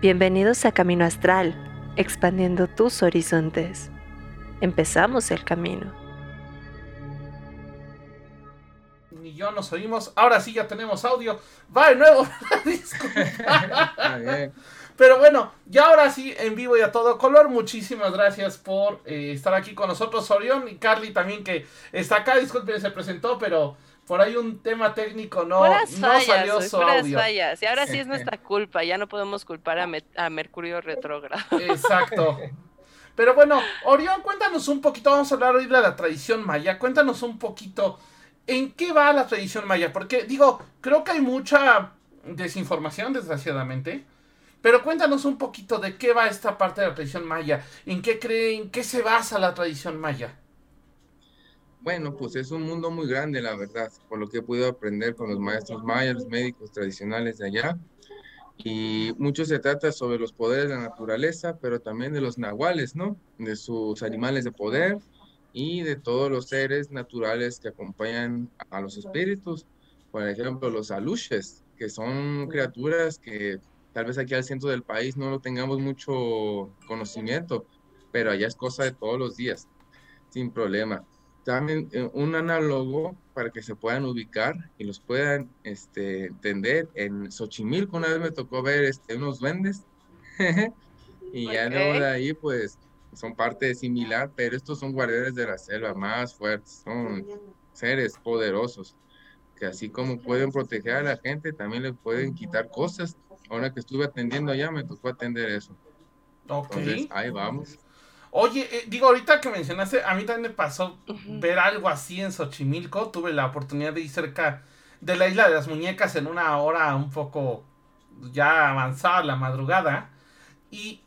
Bienvenidos a Camino Astral, expandiendo tus horizontes. Empezamos el camino. Ni yo nos oímos. Ahora sí ya tenemos audio. Va de nuevo. Pero bueno, ya ahora sí, en vivo y a todo color. Muchísimas gracias por eh, estar aquí con nosotros, Orión y Carly también que está acá. Disculpen, se presentó, pero por ahí un tema técnico no, no salió su audio. fallas. Y ahora sí es nuestra culpa, ya no podemos culpar a, Mercurio retrógrado. Exacto. Pero bueno, Orión, cuéntanos un poquito, vamos a hablar hoy de la tradición maya, cuéntanos un poquito en qué va la tradición maya, porque digo, creo que hay mucha desinformación, desgraciadamente, pero cuéntanos un poquito de qué va esta parte de la tradición maya, en qué creen, en qué se basa la tradición maya. Bueno, pues es un mundo muy grande, la verdad, por lo que he podido aprender con los maestros mayas, médicos tradicionales de allá. Y mucho se trata sobre los poderes de la naturaleza, pero también de los nahuales, ¿no? De sus animales de poder y de todos los seres naturales que acompañan a los espíritus. Por ejemplo, los aluches, que son criaturas que tal vez aquí al centro del país no lo tengamos mucho conocimiento, pero allá es cosa de todos los días, sin problema también un análogo para que se puedan ubicar y los puedan este, entender. En Xochimilco una vez me tocó ver este, unos duendes y ya de ahí pues son parte similar, pero estos son guardianes de la selva más fuertes, son seres poderosos que así como pueden proteger a la gente, también le pueden quitar cosas. Ahora que estuve atendiendo allá, me tocó atender eso. Entonces, ahí vamos. Oye, eh, digo, ahorita que mencionaste, a mí también me pasó ver algo así en Xochimilco. Tuve la oportunidad de ir cerca de la isla de las muñecas en una hora un poco ya avanzada la madrugada. Y,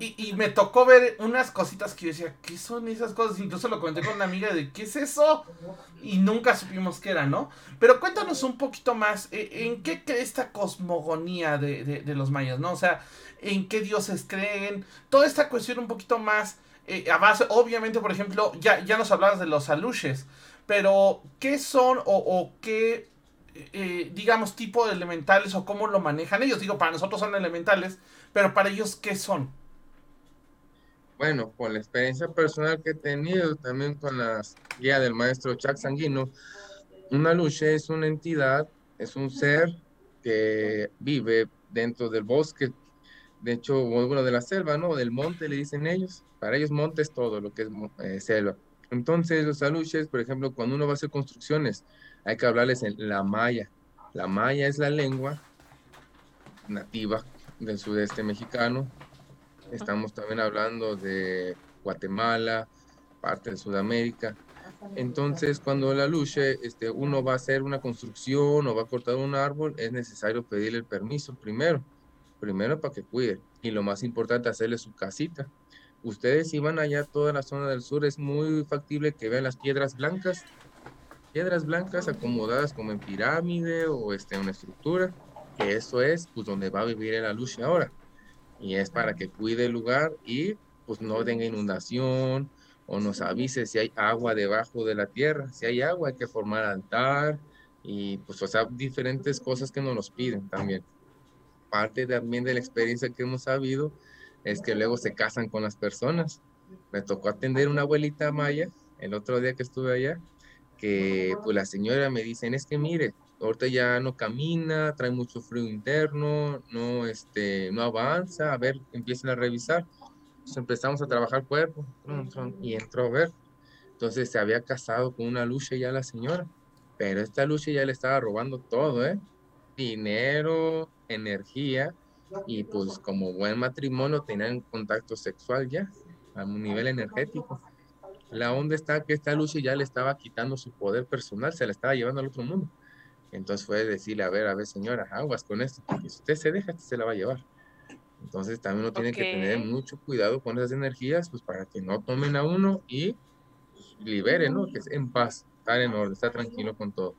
y, me tocó ver unas cositas que yo decía, ¿qué son esas cosas? Incluso lo comenté con una amiga de, ¿qué es eso? Y nunca supimos qué era, ¿no? Pero cuéntanos un poquito más, eh, ¿en qué cree esta cosmogonía de, de, de los mayas, ¿no? O sea, en qué dioses creen, toda esta cuestión un poquito más eh, a base, obviamente, por ejemplo, ya, ya nos hablabas de los aluches, pero ¿qué son o, qué, eh, digamos, tipo de elementales o cómo lo manejan ellos? Digo, para nosotros son elementales, pero para ellos, ¿qué son? Bueno, con la experiencia personal que he tenido también con la guía del maestro Chuck Sanguino, una aluche es una entidad, es un ser que vive dentro del bosque, de hecho, bueno, de la selva, ¿no? Del monte, le dicen ellos. Para ellos monte es todo lo que es eh, selva. Entonces, los aluches, por ejemplo, cuando uno va a hacer construcciones, hay que hablarles en la maya. La maya es la lengua nativa del sudeste mexicano. Estamos también hablando de Guatemala, parte de Sudamérica. Entonces, cuando el aluche, este, uno va a hacer una construcción o va a cortar un árbol, es necesario pedirle el permiso primero primero para que cuide y lo más importante, hacerle su casita. Ustedes si van allá a toda la zona del sur, es muy factible que vean las piedras blancas, piedras blancas acomodadas como en pirámide o este, una estructura, que eso es pues donde va a vivir el aluche ahora. Y es para que cuide el lugar y pues no tenga inundación o nos avise si hay agua debajo de la tierra. Si hay agua hay que formar altar y pues o sea, diferentes cosas que nos los piden también parte también de la experiencia que hemos sabido es que luego se casan con las personas. Me tocó atender una abuelita maya el otro día que estuve allá, que pues la señora me dicen, es que mire, ahorita ya no camina, trae mucho frío interno, no, este, no avanza, a ver, empiecen a revisar. Entonces empezamos a trabajar cuerpo y entró a ver. Entonces se había casado con una lucha ya la señora, pero esta lucha ya le estaba robando todo, ¿eh? Dinero, energía y pues como buen matrimonio tenían contacto sexual ya a un nivel energético. La onda está que esta Lucy ya le estaba quitando su poder personal, se la estaba llevando al otro mundo. Entonces fue decirle, a ver, a ver señora, aguas con esto, porque si usted se deja, se la va a llevar. Entonces también uno tiene que tener mucho cuidado con esas energías, pues para que no tomen a uno y liberen, ¿no? Que es en paz, estar en orden, estar tranquilo con todo.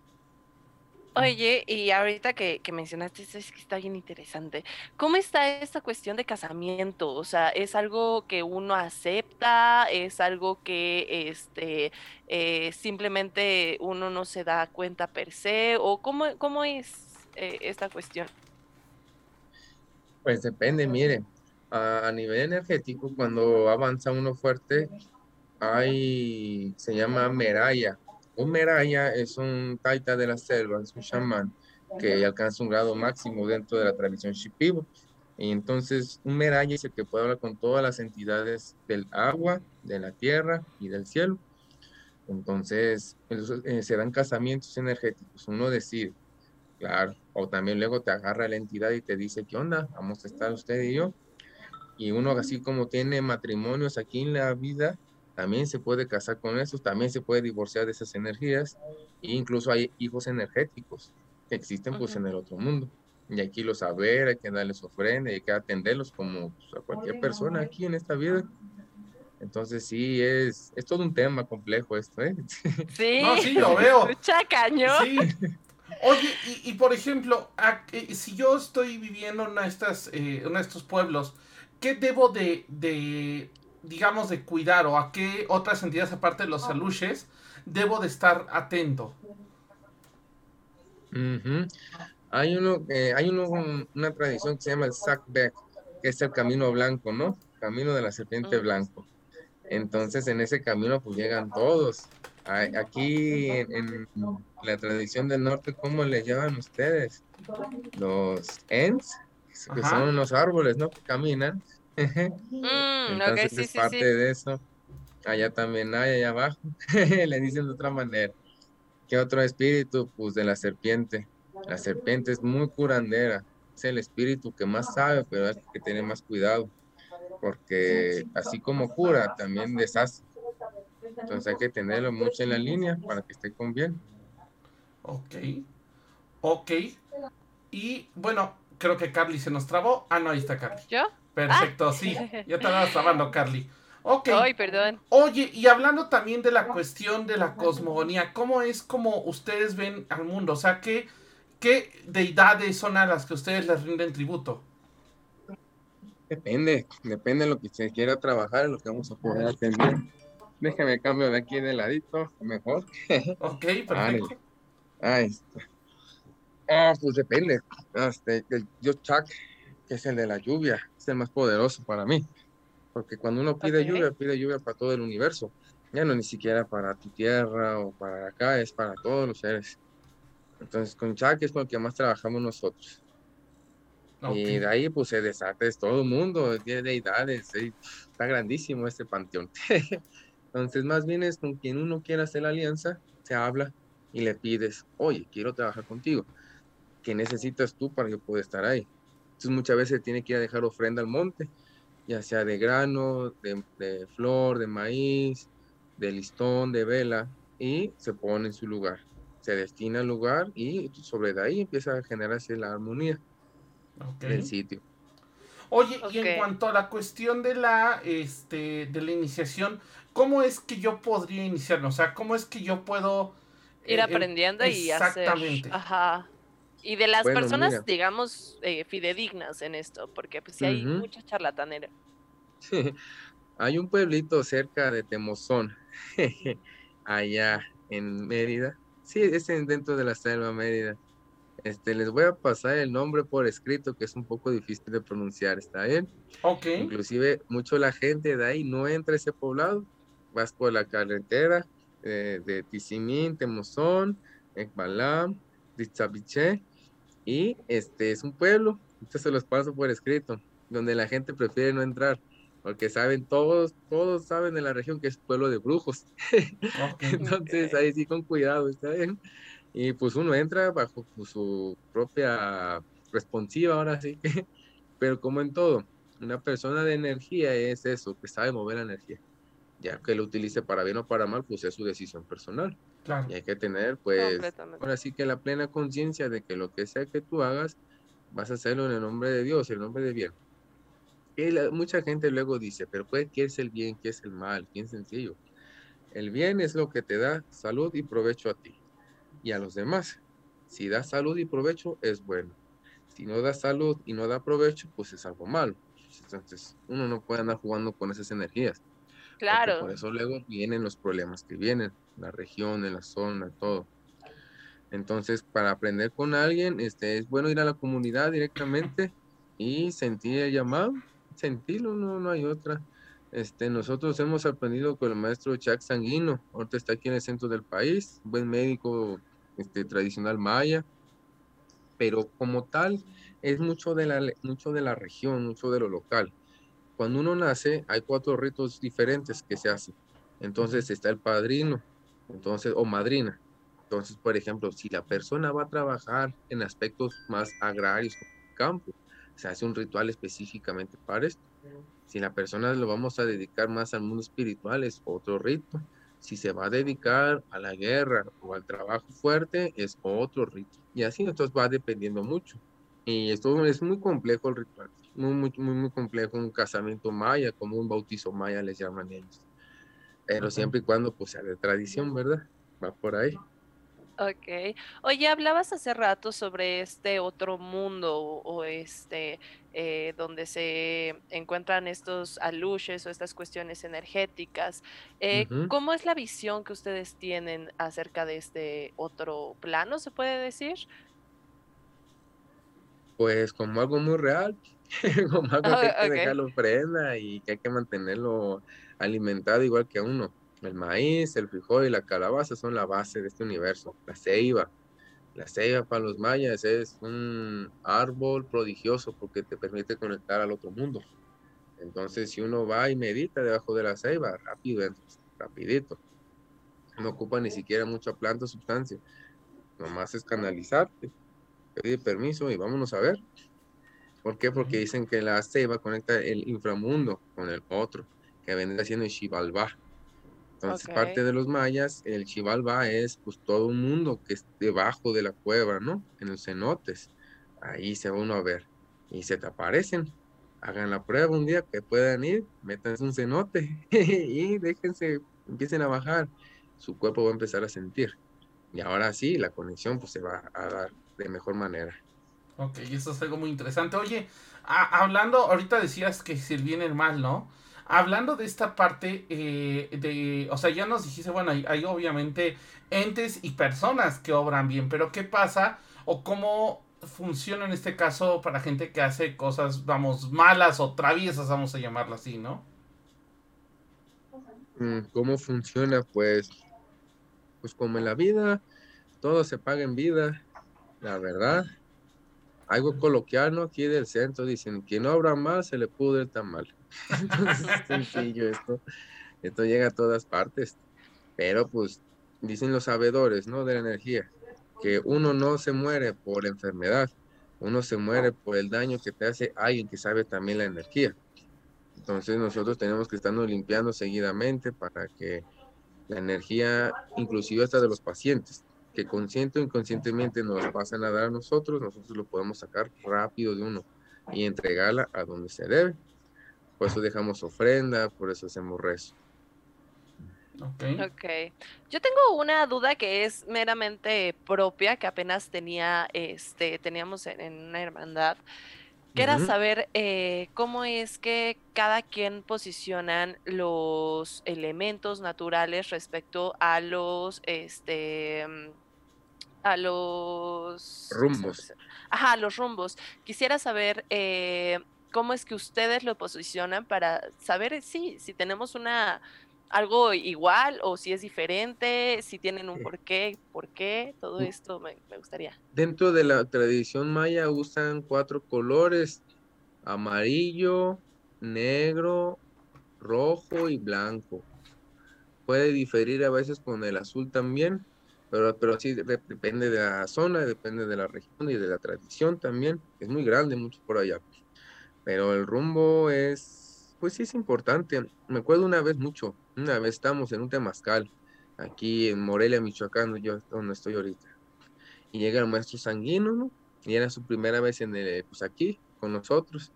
Oye, y ahorita que, mencionaste eso, es que está bien interesante. ¿Cómo está esta cuestión de casamiento? O sea, ¿es algo que uno acepta? ¿Es algo que este eh, simplemente uno no se da cuenta per se? ¿O cómo, cómo es eh, esta cuestión? Pues depende, mire, a, nivel energético, cuando avanza uno fuerte, hay, se llama Meraya. Un Meraya es un taita de la selva, es un chamán que alcanza un grado máximo dentro de la tradición Shipibo. Y entonces un Meraya es el que puede hablar con todas las entidades del agua, de la tierra y del cielo. Entonces eh, se dan casamientos energéticos. Uno decide, claro, o también luego te agarra la entidad y te dice, ¿qué onda? Vamos a estar usted y yo. Y uno así como tiene matrimonios aquí en la vida, también se puede casar con esos, también se puede divorciar de esas energías, e incluso hay hijos energéticos que existen pues en el otro mundo. Y aquí los saber, hay que darles ofrenda, hay que atenderlos como pues, a cualquier persona aquí en esta vida. Entonces sí, es, es todo un tema complejo esto, ¿eh? Sí, no, sí, lo veo. Chacaño. Sí. Oye, y, por ejemplo, si yo estoy viviendo en, estas, eh, en estos pueblos, ¿qué debo de, de, digamos, de cuidar o a qué otras entidades aparte de los aluches debo de estar atento? Hay uno, eh, hay uno, una tradición que se llama el Sakbek, que es el camino blanco, ¿no? Camino de la serpiente blanco. Entonces, en ese camino, pues llegan todos. Aquí en, la tradición del norte, ¿cómo le llaman ustedes? Los Ents, que son unos árboles, ¿no? Que caminan. Mm, Entonces es parte de eso. Allá también hay, allá abajo. le dicen de otra manera. ¿Qué otro espíritu? Pues de la serpiente. La serpiente es muy curandera. Es el espíritu que más sabe, pero hay que tener más cuidado. Porque así como cura, también deshace. Entonces hay que tenerlo mucho en la línea para que esté con bien. Ok. Ok. Y bueno, creo que Carly se nos trabó. Ah, no, ahí está Carly. ¿Yo? Perfecto, sí. Ya te estabas trabando, Carly. Ok. Ay, perdón. Oye, y hablando también de la cuestión de la cosmogonía, ¿cómo es como ustedes ven al mundo? O sea, ¿qué, qué deidades son a las que ustedes les rinden tributo? Depende, depende de lo que se quiera trabajar, lo que vamos a poder atender. Déjame cambio de aquí de ladito, mejor. Ok, perfecto. Ahí está. Ah, pues depende. Este, el Dios Chak, que es el de la lluvia, es el más poderoso para mí. Porque cuando uno pide lluvia, pide lluvia para todo el universo. Ya no ni siquiera para tu tierra o para acá, es para todos los seres. Entonces, con Chak es con el que más trabajamos nosotros. Y de ahí, pues se desata es todo el mundo, tiene deidades, está grandísimo este panteón. Entonces, más bien es con quien uno quiera hacer la alianza, se habla y le pides, oye, quiero trabajar contigo. ¿Qué necesitas tú para que pueda estar ahí? Entonces, muchas veces tiene que ir a dejar ofrenda al monte, ya sea de grano, de, flor, de maíz, de listón, de vela, y se pone en su lugar. Se destina al lugar y sobre de ahí empieza a generarse la armonía del sitio. Oye, y en cuanto a la cuestión de la, este, de la iniciación, ¿cómo es que yo podría iniciarlo? O sea, ¿cómo es que yo puedo... Ir eh, aprendiendo y hacer... Ajá. Y de las personas, digamos, eh, fidedignas en esto, porque pues sí hay mucha charlatanera. hay un pueblito cerca de Temozón, allá en Mérida. Sí, es dentro de la selva Mérida. Este, les voy a pasar el nombre por escrito, que es un poco difícil de pronunciar, ¿está bien? Ok. Inclusive, mucho la gente de ahí no entra a ese poblado. Vas por la carretera eh, de Tizimín, Temozón, Ekbalam, Ditzabiche, y este es un pueblo, entonces se los paso por escrito, donde la gente prefiere no entrar, porque saben, todos, todos saben de la región que es pueblo de brujos. entonces ahí sí con cuidado, ¿está bien? Y pues uno entra bajo pues, su propia responsiva, ahora sí que, pero como en todo, una persona de energía es eso, que sabe mover la energía. Ya que lo utilice para bien o para mal, pues es su decisión personal. Y hay que tener, pues, ahora sí que la plena conciencia de que lo que sea que tú hagas, vas a hacerlo en el nombre de Dios, en el nombre de bien. Y mucha gente luego dice, pero pues, ¿qué es el bien? ¿Qué es el mal? Bien sencillo. El bien es lo que te da salud y provecho a ti y a los demás. Si da salud y provecho, es bueno. Si no da salud y no da provecho, pues es algo malo. Entonces, uno no puede andar jugando con esas energías. Claro. Por eso luego vienen los problemas que vienen, la región, en la zona, todo. Entonces, para aprender con alguien, este, es bueno ir a la comunidad directamente y sentir el llamado, sentirlo, no, no hay otra. Este, nosotros hemos aprendido con el maestro Chuck Sanguino, ahorita está aquí en el centro del país, buen médico este, tradicional maya, pero como tal es mucho de, la, mucho de la región, mucho de lo local. Cuando uno nace hay cuatro ritos diferentes que se hacen. Entonces está el padrino, entonces, o madrina. Entonces, por ejemplo, si la persona va a trabajar en aspectos más agrarios, campo, se hace un ritual específicamente para esto. Si la persona lo vamos a dedicar más al mundo espiritual, es otro rito. Si se va a dedicar a la guerra o al trabajo fuerte, es otro rito. Y así entonces va dependiendo mucho. Y esto es muy complejo el ritual. Muy, muy, muy, muy complejo. Un casamiento maya, como un bautizo maya les llaman ellos. Pero siempre y cuando pues sea de tradición, ¿verdad? Va por ahí. Ok. Oye, hablabas hace rato sobre este otro mundo o, este eh, donde se encuentran estos aluches o estas cuestiones energéticas. Eh, ¿Cómo es la visión que ustedes tienen acerca de este otro plano, se puede decir? Pues como algo muy real, algo que hay que dejarlo prenda y que hay que mantenerlo alimentado igual que a uno. El maíz, el frijol y la calabaza son la base de este universo. La ceiba. La ceiba para los mayas es un árbol prodigioso porque te permite conectar al otro mundo. Entonces, si uno va y medita debajo de la ceiba, rápido rapidito. No ocupa ni siquiera mucha planta o sustancia. Nomás es canalizarte, pedir permiso y vámonos a ver. ¿Por qué? Porque dicen que la ceiba conecta el inframundo con el otro, que vendría siendo el Xibalbá. Entonces, parte de los mayas, el Chivalba es pues todo un mundo que es debajo de la cueva, ¿no? En los cenotes. Ahí se va uno a ver. Y se te aparecen. Hagan la prueba un día que puedan ir, métanse un cenote y déjense, empiecen a bajar. Su cuerpo va a empezar a sentir. Y ahora sí, la conexión pues se va a dar de mejor manera. Ok, eso es algo muy interesante. Oye, hablando, ahorita decías que si el bien el mal, ¿no? Hablando de esta parte eh, de, o sea, ya nos dijiste, bueno, hay, obviamente entes y personas que obran bien, pero ¿qué pasa o cómo funciona en este caso para gente que hace cosas, vamos, malas o traviesas, vamos a llamarlo así, ¿no? Mm, ¿Cómo funciona? Pues, pues como en la vida, todo se paga en vida, la verdad. Algo coloquial, Aquí del centro dicen, que no obra mal, se le pudre tan mal. Entonces es sencillo esto. Esto llega a todas partes. Pero pues dicen los sabedores, ¿no? De la energía, que uno no se muere por enfermedad, uno se muere por el daño que te hace alguien que sabe también la energía. Entonces nosotros tenemos que estarnos limpiando seguidamente para que la energía, inclusive hasta de los pacientes, que consciente o inconscientemente nos pasan a dar a nosotros, nosotros lo podemos sacar rápido de uno y entregarla a donde se debe. Por eso dejamos ofrenda, por eso hacemos rezo. Okay. ok. Yo tengo una duda que es meramente propia, que apenas tenía, este, teníamos en, una hermandad, que era saber eh, cómo es que cada quien posicionan los elementos naturales respecto a los, este, a los rumbos. Ajá, los rumbos. Quisiera saber eh, cómo es que ustedes lo posicionan para saber si, si tenemos una algo igual o si es diferente, si tienen un porqué, por qué, todo esto me, gustaría. Dentro de la tradición maya usan cuatro colores, amarillo, negro, rojo y blanco. Puede diferir a veces con el azul también, pero, pero sí depende de la zona, depende de la región y de la tradición también. Es muy grande, mucho por allá. Pero el rumbo es, pues sí es importante. Me acuerdo una vez mucho, una vez estamos en un temazcal, aquí en Morelia, Michoacán, yo donde estoy ahorita. Y llega el maestro Sanguino, ¿no? Y era su primera vez en el, pues aquí, con nosotros.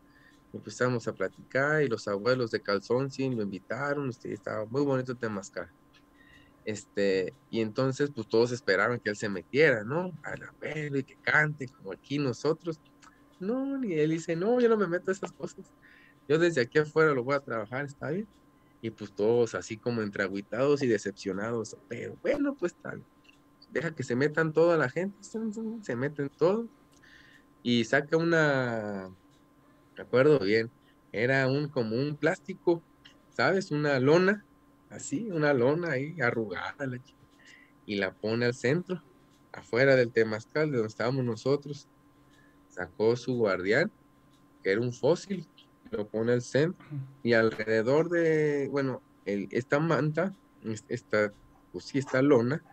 Empezamos a platicar y los abuelos de Calzón, sí, lo invitaron, este, estaba muy bonito el temazcal. Este, y entonces, pues todos esperaban que él se metiera, ¿no? A la y que cante, como aquí nosotros. No, ni él dice, no, yo no me meto a esas cosas. Yo desde aquí afuera lo voy a trabajar, está bien. Y pues todos así como entre y decepcionados, pero bueno, pues tal. Deja que se metan toda la gente, se meten todos. Y saca una, me acuerdo bien, era un como un plástico, ¿sabes? Una lona, así, una lona ahí arrugada la y la pone al centro, afuera del temazcal de donde estábamos nosotros. Sacó su guardián, que era un fósil, lo pone al centro y alrededor de, bueno, el, esta manta, esta, pues sí, esta lona,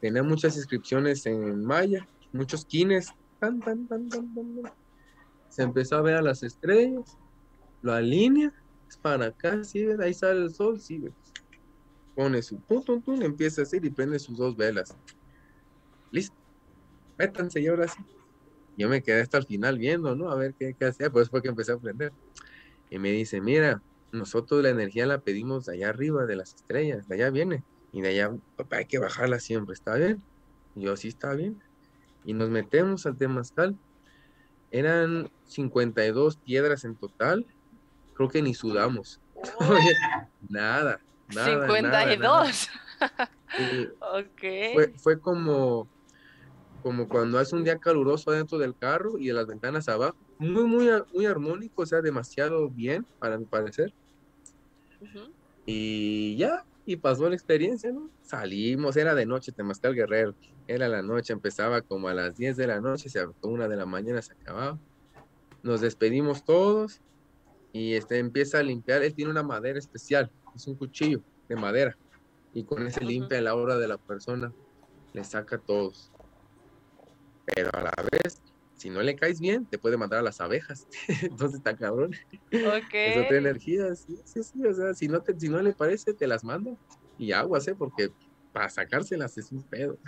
tenía muchas inscripciones en maya, muchos quines, tan, tan, tan, tan, tan, Se empezó a ver a las estrellas, lo alinea, es para acá, sí, ahí sale el sol, sí, pone su punto, empieza a hacer y prende sus dos velas. Listo, métanse y ahora sí. Yo me quedé hasta el final viendo, ¿no? A ver qué, qué hacía, pues fue que empecé a aprender. Y me dice, mira, nosotros la energía la pedimos de allá arriba, de las estrellas, de allá viene. Y de allá, papá, hay que bajarla siempre, ¿está bien? yo, sí, está bien. Y nos metemos al temazcal. Eran 52 piedras en total. Creo que ni sudamos. nada, nada. 52. ok. Fue, fue como, como cuando hace un día caluroso adentro del carro y de las ventanas abajo. Muy, muy, muy armónico, o sea, demasiado bien, para mi parecer. Y ya, y pasó la experiencia, ¿no? Salimos, era de noche, Temazcal Guerrero, era la noche, empezaba como a las 10 de la noche, se acabó una de la mañana, se acababa. Nos despedimos todos y este empieza a limpiar, él tiene una madera especial, es un cuchillo de madera, y con ese limpia la obra de la persona, le saca todos. Pero a la vez si no le caes bien, te puede mandar a las abejas. Entonces está cabrón. Ok. Es otra energía, sí, sí, sí. O sea, si no, te, si no le parece, te las mando. Y aguas, ¿eh? Porque para sacárselas es un pedo.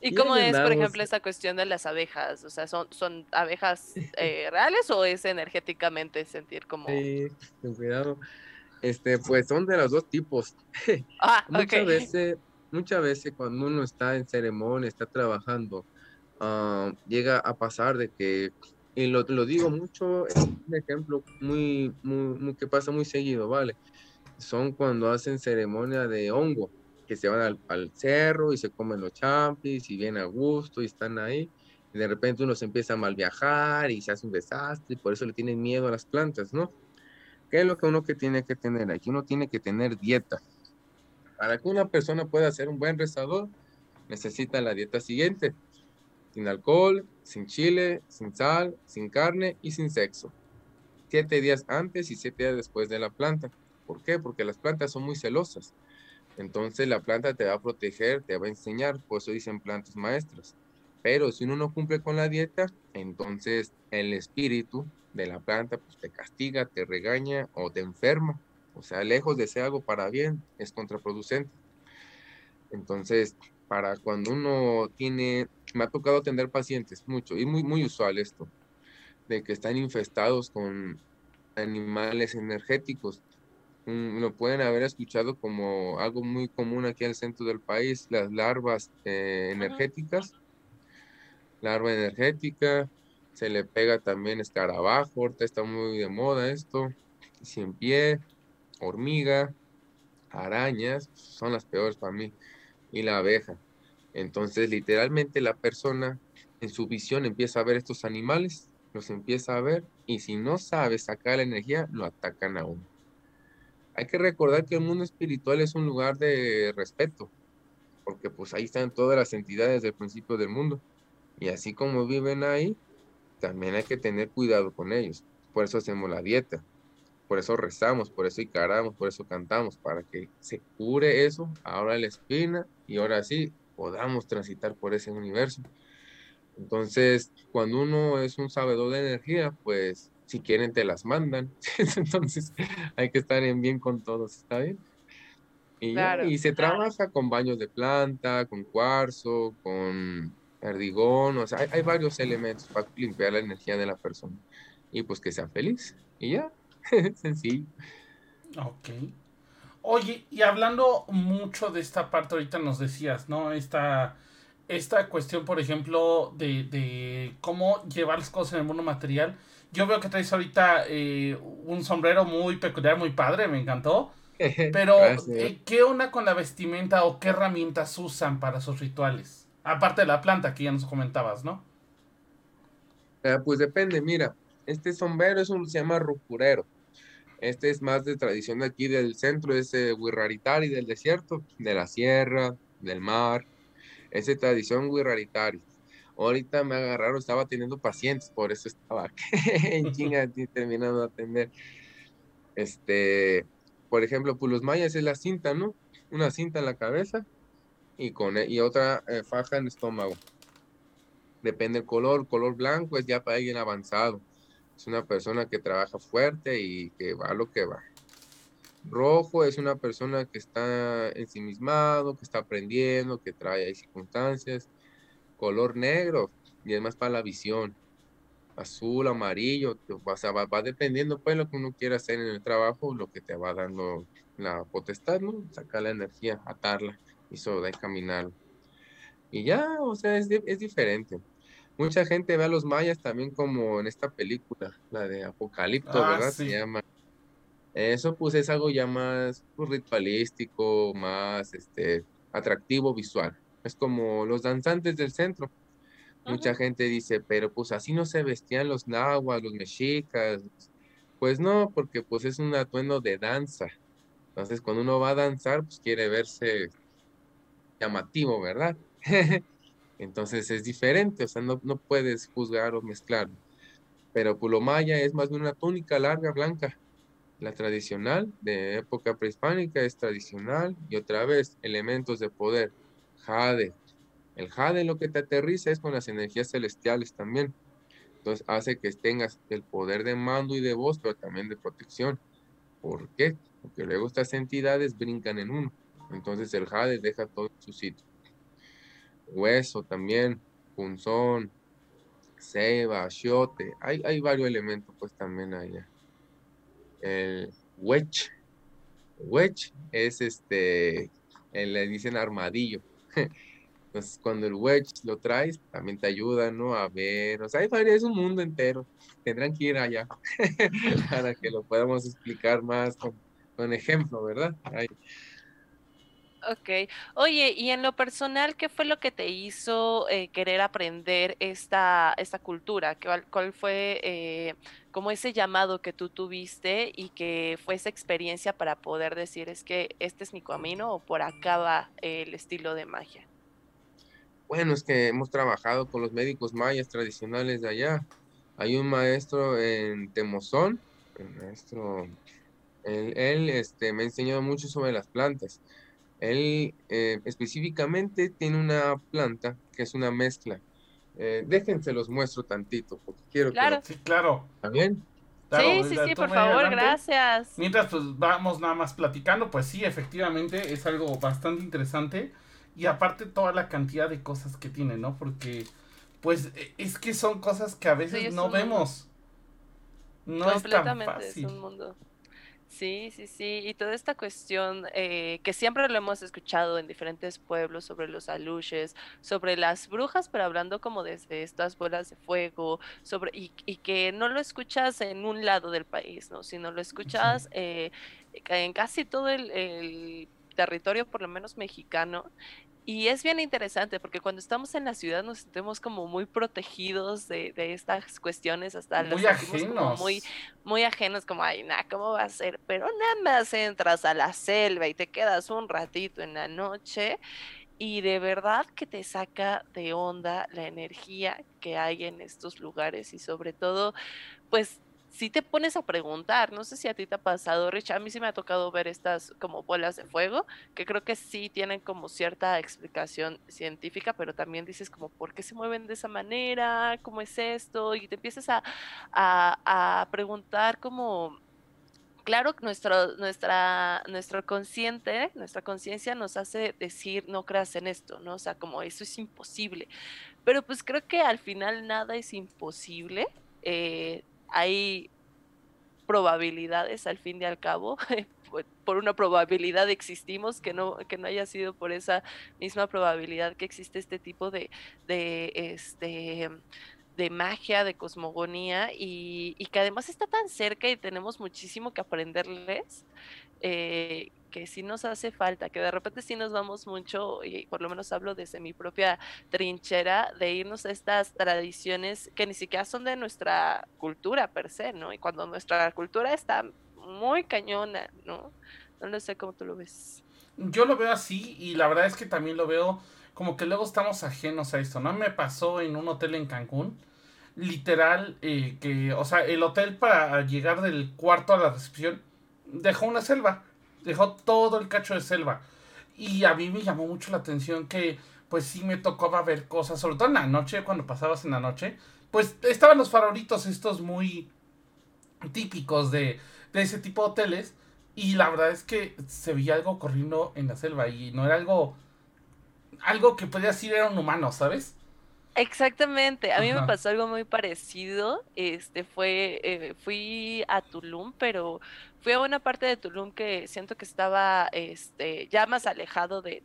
¿Y, cómo es, por ejemplo, esa cuestión de las abejas? O sea, ¿son, son abejas eh, reales o es energéticamente sentir como...? Sí, con cuidado. Este, pues son de los dos tipos. Ah, muchas veces, muchas veces cuando uno está en ceremonia, está trabajando, Ah, llega a pasar de que, y lo, lo digo mucho, es un ejemplo muy, muy, que pasa muy seguido, ¿vale? Son cuando hacen ceremonia de hongo, que se van al, cerro y se comen los champis y vienen a gusto y están ahí. Y de repente uno se empieza a mal viajar y se hace un desastre y por eso le tienen miedo a las plantas, ¿no? ¿Qué es lo que uno que tiene que tener? Aquí uno tiene que tener dieta. Para que una persona pueda ser un buen rezador, necesita la dieta siguiente sin alcohol, sin chile, sin sal, sin carne y sin sexo. Siete días antes y siete días después de la planta. ¿Por qué? Porque las plantas son muy celosas. Entonces la planta te va a proteger, te va a enseñar, por eso dicen plantas maestras. Pero si uno no cumple con la dieta, entonces el espíritu de la planta pues, te castiga, te regaña o te enferma. O sea, lejos de ser algo para bien, es contraproducente. Entonces, para cuando uno tiene, me ha tocado atender pacientes mucho, y muy, muy usual esto, de que están infestados con animales energéticos. Mm, lo pueden haber escuchado como algo muy común aquí al centro del país, las larvas eh, energéticas. Larva energética, se le pega también escarabajo, ahorita está muy de moda esto, cien pie, hormiga, arañas, son las peores para mí y la abeja. Entonces, literalmente la persona en su visión empieza a ver estos animales, los empieza a ver y si no sabe sacar la energía, lo atacan a uno. Hay que recordar que el mundo espiritual es un lugar de respeto, porque pues ahí están todas las entidades del principio del mundo. Y así como viven ahí, también hay que tener cuidado con ellos. Por eso hacemos la dieta, por eso rezamos, por eso encaramos, por eso cantamos, para que se cure eso, ahora la espina y ahora sí podamos transitar por ese universo. Entonces, cuando uno es un sabedor de energía, pues si quieren te las mandan. Entonces, hay que estar en bien con todos, ¿está bien? Y, y se trabaja con baños de planta, con cuarzo, con perdigón, o sea, hay, hay varios elementos para limpiar la energía de la persona. Y pues que sea feliz. Y ya, Sencillo. Ok. Oye, y hablando mucho de esta parte, ahorita nos decías, ¿no? Esta, esta cuestión, por ejemplo, de, cómo llevar las cosas en el mundo material. Yo veo que traes ahorita eh, un sombrero muy peculiar, muy padre, me encantó. Pero, eh, ¿qué onda con la vestimenta o qué herramientas usan para sus rituales? Aparte de la planta que ya nos comentabas, ¿no? Eh, pues depende, mira, este sombrero es un, se llama rupurero. Este es más de tradición de aquí del centro, es eh, Wirraritari del desierto, de la sierra, del mar. Es de tradición Wirraritari. Ahorita me agarraron, estaba teniendo pacientes, por eso estaba en chinga terminando de atender. Este, por ejemplo, pues los mayas es la cinta, ¿no? Una cinta en la cabeza y, con, e, y otra eh, faja en el estómago. Depende del color, color blanco es ya para alguien avanzado. Es una persona que trabaja fuerte y que va lo que va. Rojo es una persona que está ensimismado, que está aprendiendo, que trae circunstancias color negro y es más para la visión. Azul, amarillo, o sea, va, dependiendo pues lo que uno quiera hacer en el trabajo, lo que te va dando la potestad, ¿no? Sacar la energía, atarla y solo de caminar. Y ya, o sea, es, es diferente. Mucha gente ve a los mayas también como en esta película, la de Apocalipto, ah, ¿verdad? Se llama. Eso pues es algo ya más pues, ritualístico, más este, atractivo visual. Es como los danzantes del centro. Mucha gente dice, pero pues así no se vestían los nahuas, los mexicas. Pues no, porque pues es un atuendo de danza. Entonces cuando uno va a danzar, pues quiere verse llamativo, ¿verdad? Entonces es diferente, o sea, no, no puedes juzgar o mezclar. Pero Pulomaya es más de una túnica larga blanca. La tradicional de época prehispánica es tradicional y otra vez elementos de poder jade. El jade lo que te aterriza es con las energías celestiales también. Entonces hace que tengas el poder de mando y de voz, pero también de protección. ¿Por qué? Porque luego estas entidades brincan en uno. Entonces el jade deja todo en su sitio. Hueso también, punzón, ceba, achiote. Hay, hay varios elementos pues también allá. El wedge. Wedge es este, le dicen armadillo Entonces, cuando el wedge lo traes, también te ayuda, ¿no? A ver, o sea, es un mundo entero. Tendrán que ir allá para que lo podamos explicar más con, con ejemplo, ¿verdad? Ok. Oye, y en lo personal, ¿qué fue lo que te hizo eh, querer aprender esta, esta cultura? ¿Cuál, cuál fue eh, como ese llamado que tú tuviste y que fue esa experiencia para poder decir, es que este es mi camino o por acá va el estilo de magia? Bueno, es que hemos trabajado con los médicos mayas tradicionales de allá. Hay un maestro en Temozón, el maestro, él, él este, me ha enseñado mucho sobre las plantas él eh, específicamente tiene una planta que es una mezcla. Eh, déjense los muestro tantito, porque quiero claro. que... Sí, claro. ¿Está bien? sí, sí, sí, por favor, gracias. Mientras pues vamos nada más platicando, pues sí, efectivamente es algo bastante interesante. Y aparte toda la cantidad de cosas que tiene, ¿no? Porque pues es que son cosas que a veces no vemos. No es tan fácil. Es un mundo. Sí, sí, sí. Y toda esta cuestión eh, que siempre lo hemos escuchado en diferentes pueblos sobre los aluches, sobre las brujas, pero hablando como desde estas bolas de fuego, sobre y, y que no lo escuchas en un lado del país, ¿no? Sino lo escuchas eh, en casi todo el, el territorio, por lo menos mexicano, y es bien interesante porque cuando estamos en la ciudad nos sentimos como muy protegidos de, estas cuestiones, hasta muy ajenos. muy, muy ajenos, como, ay, nada, ¿cómo va a ser? Pero nada más entras a la selva y te quedas un ratito en la noche y de verdad que te saca de onda la energía que hay en estos lugares y sobre todo, pues si te pones a preguntar, no sé si a ti te ha pasado, Rich, a mí sí me ha tocado ver estas como bolas de fuego, que creo que sí tienen como cierta explicación científica, pero también dices como, ¿por qué se mueven de esa manera? ¿Cómo es esto? Y te empiezas a, a, preguntar como, claro, nuestro, nuestra, nuestro consciente, nuestra conciencia nos hace decir, no creas en esto, ¿no? O sea, como eso es imposible. Pero pues creo que al final nada es imposible. Eh, hay probabilidades al fin y al cabo, por una probabilidad existimos, que no, que no haya sido por esa misma probabilidad que existe este tipo de, de, este, de magia, de cosmogonía y, y, que además está tan cerca y tenemos muchísimo que aprenderles. Eh, que sí nos hace falta, que de repente sí nos vamos mucho, y por lo menos hablo desde mi propia trinchera, de irnos a estas tradiciones que ni siquiera son de nuestra cultura per se, ¿no? Y cuando nuestra cultura está muy cañona, ¿no? No lo sé cómo tú lo ves. Yo lo veo así y la verdad es que también lo veo como que luego estamos ajenos a esto, ¿no? Me pasó en un hotel en Cancún, literal, eh, que, o sea, el hotel para llegar del cuarto a la recepción dejó una selva dejó todo el cacho de selva. Y a mí me llamó mucho la atención que, pues sí me tocaba ver cosas, sobre todo en la noche, cuando pasabas en la noche, pues estaban los farolitos estos muy típicos de, de ese tipo de hoteles. Y la verdad es que se veía algo corriendo en la selva y no era algo, algo que podía decir era un humano, ¿sabes? Exactamente, a mí me pasó algo muy parecido, este fue, eh, fui a Tulum, pero fui a una parte de Tulum que siento que estaba, este, ya más alejado de,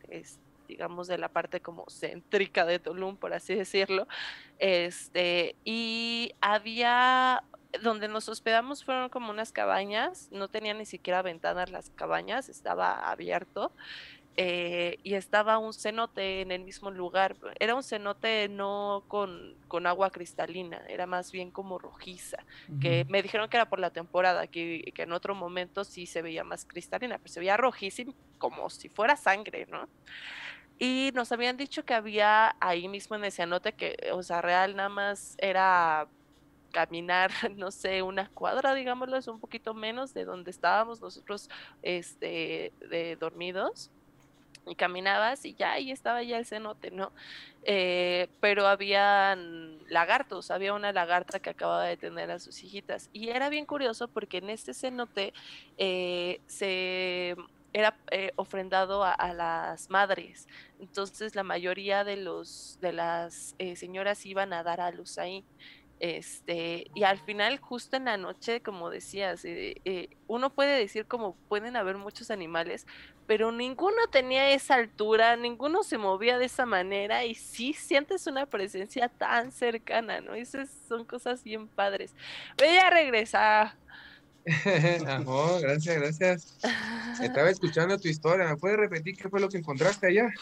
digamos, de la parte como céntrica de Tulum, por así decirlo, este, y había, donde nos hospedamos fueron como unas cabañas, no tenía ni siquiera ventanas las cabañas, estaba abierto, eh, y estaba un cenote en el mismo lugar. Era un cenote no con, con agua cristalina, era más bien como rojiza, que me dijeron que era por la temporada, que, que, en otro momento sí se veía más cristalina, pero se veía rojísima como si fuera sangre, ¿no? Y nos habían dicho que había ahí mismo en el cenote que, o sea, real nada más era caminar, no sé, una cuadra, digámoslo, es un poquito menos de donde estábamos nosotros este, de dormidos y caminabas y ya ahí estaba ya el cenote, ¿no? Eh, pero habían lagartos, había una lagarta que acababa de tener a sus hijitas y era bien curioso porque en este cenote eh, se era eh, ofrendado a, las madres, entonces la mayoría de los de las señoras iban a dar a luz ahí. Este, y al final, justo en la noche, como decías, uno puede decir como pueden haber muchos animales, pero ninguno tenía esa altura, ninguno se movía de esa manera y sí sientes una presencia tan cercana, ¿no? Esas son cosas bien padres. Voy a regresar. gracias, gracias. Estaba escuchando tu historia. ¿Me puedes repetir qué fue lo que encontraste allá?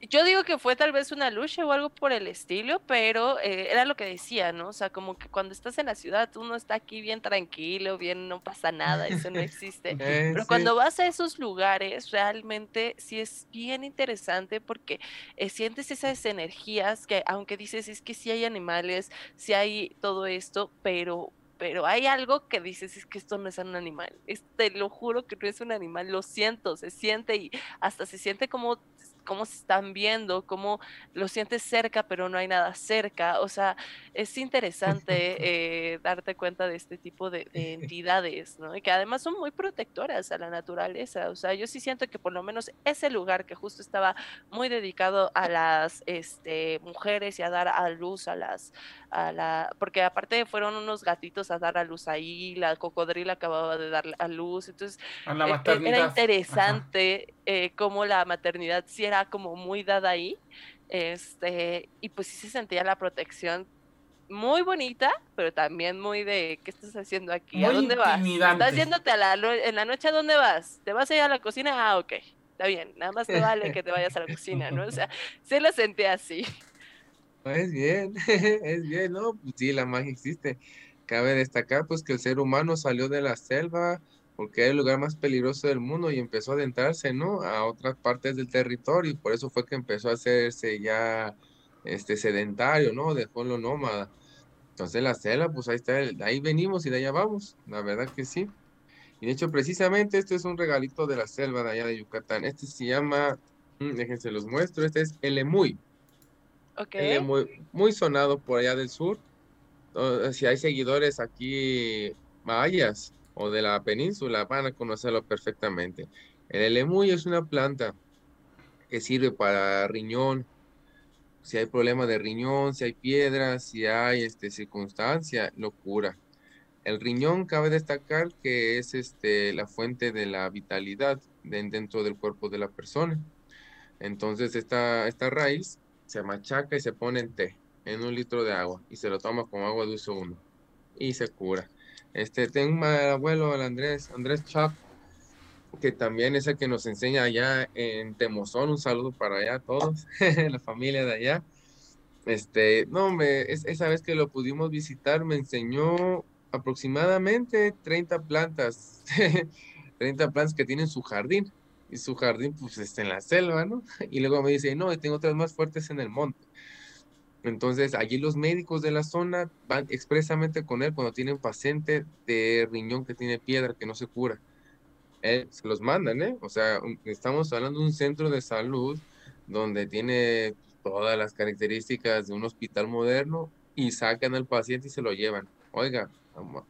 Yo digo que fue tal vez una lucha o algo por el estilo, pero eh, era lo que decía, ¿no? O sea, como que cuando estás en la ciudad, uno está aquí bien tranquilo, bien, no pasa nada, eso no existe. Eh, pero cuando vas a esos lugares, realmente sí es bien interesante porque eh, sientes esas energías que, aunque dices, es que sí hay animales, sí hay todo esto, pero pero hay algo que dices, es que esto no es un animal, te lo juro que no es un animal, lo siento, se siente y hasta se siente como cómo se están viendo, cómo lo sientes cerca, pero no hay nada cerca. O sea, es interesante eh, darte cuenta de este tipo de, entidades, ¿no? Y que además son muy protectoras a la naturaleza. O sea, yo sí siento que por lo menos ese lugar que justo estaba muy dedicado a las este, mujeres y a dar a luz a las, a la, porque aparte fueron unos gatitos a dar a luz ahí, la cocodrila acababa de dar a luz, entonces e, e, era interesante eh, cómo la maternidad sí era como muy dada ahí, este, y pues sí se sentía la protección muy bonita, pero también muy de ¿qué estás haciendo aquí? ¿A dónde vas? ¿Estás yéndote a la en la noche a dónde vas? ¿Te vas a ir a la cocina? Ah, ok, está bien, nada más te vale que te vayas a la cocina, ¿no? O sea, se lo sentía así. Es bien, es bien, ¿no? Pues sí, la magia existe. Cabe destacar pues que el ser humano salió de la selva, porque era el lugar más peligroso del mundo y empezó a adentrarse, ¿no? A otras partes del territorio y por eso fue que empezó a hacerse ya este sedentario, ¿no? Dejó lo nómada. Entonces la selva, pues ahí está, ahí venimos y de allá vamos, la verdad que sí. Y de hecho, precisamente este es un regalito de la selva de allá de Yucatán. Este se llama, mm, déjense los muestro, este es el emuy. Ok. muy, muy sonado por allá del sur. Si hay seguidores aquí mayas, o de la península van a conocerlo perfectamente. El elemuy es una planta que sirve para riñón, si hay problema de riñón, si hay piedras, si hay este, circunstancia, lo cura. El riñón cabe destacar que es este, la fuente de la vitalidad dentro del cuerpo de la persona. Entonces esta, esta raíz se machaca y se pone en té. en un litro de agua y se lo toma con agua de uso uno y se cura. Este, tengo un abuelo, el Andrés, Andrés Chuck, que también es el que nos enseña allá en Temozón. Un saludo para allá todos, la familia de allá. Este, no, hombre, esa vez que lo pudimos visitar me enseñó aproximadamente 30 plantas, 30 plantas que tienen su jardín. Y su jardín, pues, está en la selva, ¿no? Y luego me dice, no, tengo otras más fuertes en el monte. Entonces, allí los médicos de la zona van expresamente con él cuando tienen paciente de riñón que tiene piedra, que no se cura. Se los mandan, ¿eh? O sea, estamos hablando de un centro de salud donde tiene todas las características de un hospital moderno y sacan al paciente y se lo llevan. Oiga,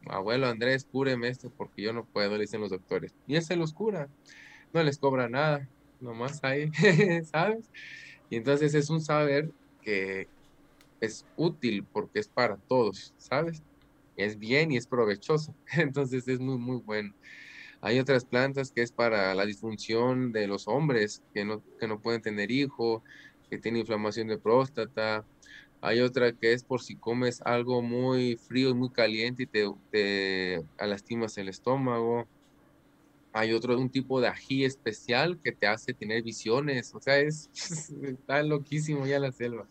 abuelo Andrés, cúreme esto porque yo no puedo, le dicen los doctores. Y él se los cura. No les cobra nada, nomás ahí, ¿sabes? Y entonces es un saber que es útil porque es para todos, ¿sabes? Es bien y es provechoso. Entonces es muy, muy bueno. Hay otras plantas que es para la disfunción de los hombres que no, que no pueden tener hijo, que tienen inflamación de próstata. Hay otra que es por si comes algo muy frío y muy caliente y te, te lastimas el estómago. Hay otro, un tipo de ají especial que te hace tener visiones. O sea, es, está loquísimo ya la selva.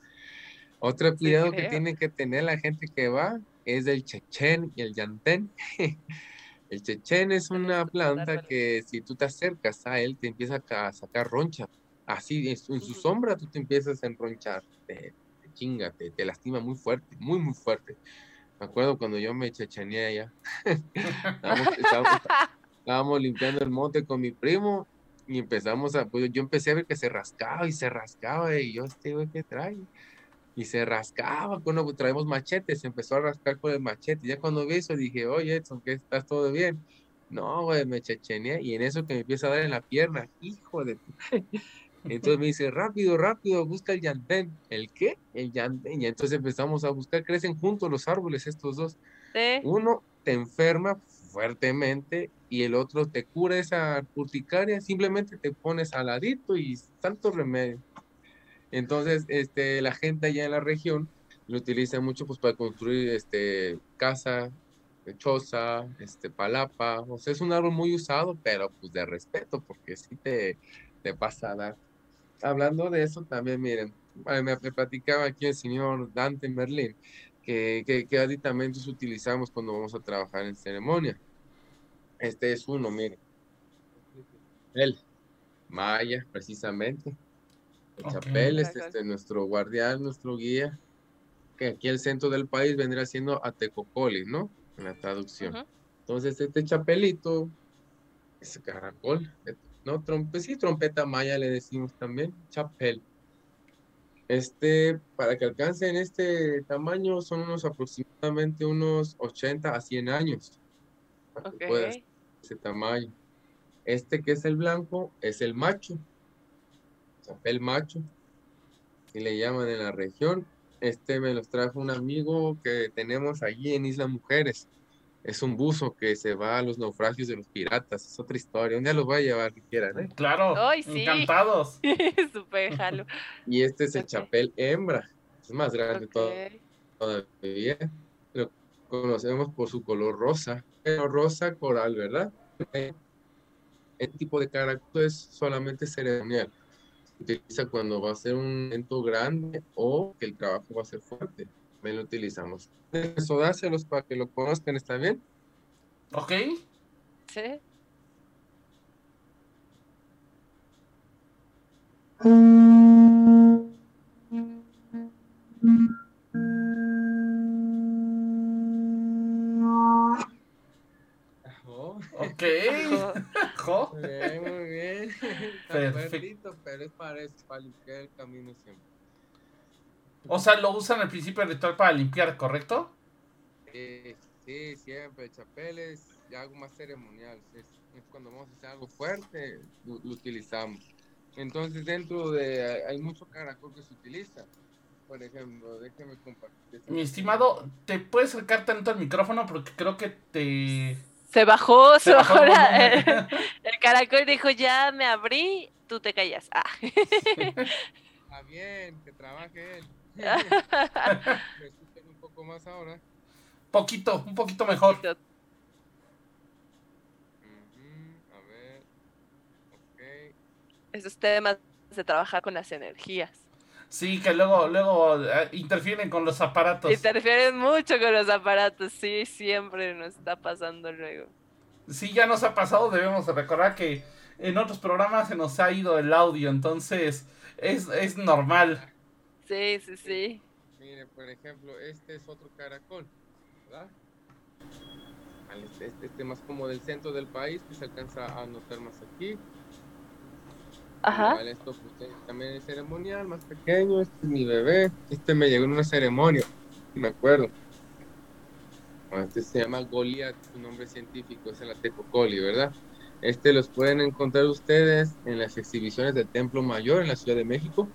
Otro cuidado que tiene que tener la gente que va es el chechen y el yantén. el chechen es una planta que si tú te acercas a él te empieza a sacar roncha. Así, en su, sombra tú te empiezas a enronchar, te, chinga, te, lastima muy fuerte, muy, muy fuerte. Me acuerdo cuando yo me chechené allá. estábamos, limpiando el monte con mi primo y empezamos a, pues yo empecé a ver que se rascaba y se rascaba y yo, este güey, ¿qué trae? y se rascaba, cuando traemos machetes, se empezó a rascar con el machete. Ya cuando vi eso dije, oye, Edson, ¿qué estás todo bien? No, güey, me chechené y en eso que me empieza a dar en la pierna, hijo de... Entonces me dice, rápido, rápido, busca el llantén. ¿El qué? El llantén. Y entonces empezamos a buscar, crecen juntos los árboles estos dos. Uno te enferma fuertemente y el otro te cura esa urticaria, simplemente te pones al ladito y tanto remedio. Entonces, este, la gente allá en la región lo utiliza mucho pues para construir este, casa, choza, este, palapa. O sea, es un árbol muy usado, pero pues de respeto, porque sí te, te pasa a dar. Hablando de eso también, miren, me, platicaba aquí el señor Dante Merlin que, que, qué aditamentos utilizamos cuando vamos a trabajar en ceremonia. Este es uno, miren. El Maya, precisamente el Chapel es este, nuestro guardián, nuestro guía, que aquí el centro del país vendría siendo Atecocoli, ¿no? En la traducción. Entonces, este chapelito, ese caracol, ¿no? Trompe, sí, trompeta maya le decimos también, chapel. Este, para que alcance en este tamaño, son unos aproximadamente unos 80 a 100 años. Para que ese tamaño. Este que es el blanco es el macho, chapel macho, y le llaman en la región. Este me los trajo un amigo que tenemos allí en Isla Mujeres. Es un buzo que se va a los naufragios de los piratas. Es otra historia. Un día los voy a llevar que quieran, ¿eh? Claro. Encantados. Super jalo. Y este es el chapel hembra. Es más grande todavía. Lo conocemos por su color rosa. Pero rosa coral, ¿verdad? El tipo de carácter es solamente ceremonial utiliza cuando va a ser un evento grande o que el trabajo va a ser fuerte. Me lo utilizamos. Eso dáselos para que lo conozcan, ¿está bien? Ok. Sí. Ok. Pero es para eso, para limpiar el camino siempre. O sea, lo usan al principio del ritual para limpiar, ¿correcto? Eh, sí, siempre. Chapeles y algo más ceremonial. Es, cuando vamos a hacer algo fuerte, lo, utilizamos. Entonces, dentro de. Hay mucho caracol que se utiliza. Por ejemplo, déjeme compartir. Mi estimado, ¿te puedes acercar tanto al micrófono? Porque creo que te se bajó, se, bajó, el, caracol dijo, ya me abrí, tú te callas. Ah. Está bien, que trabaje él. ¿Me escuchan un poco más ahora? Poquito, un poquito mejor. Ujú, A ver. Ok. Esos temas de trabajar con las energías. Sí, que luego, luego eh, interfieren con los aparatos. Interfieren mucho con los aparatos, sí, siempre nos está pasando luego. Sí, ya nos ha pasado, debemos de recordar que en otros programas se nos ha ido el audio, entonces es, es normal. Sí, sí, sí. Mire, por ejemplo, este es otro caracol, ¿verdad? Este, este, este más como del centro del país, que se alcanza a notar más aquí. Ajá. Igual esto pues, también es ceremonial, más pequeño. Este es mi bebé. Este me llegó en una ceremonia, me acuerdo. Este se llama Goliath, su nombre científico es el Atecocoli, ¿verdad? Este los pueden encontrar ustedes en las exhibiciones del Templo Mayor en la Ciudad de México.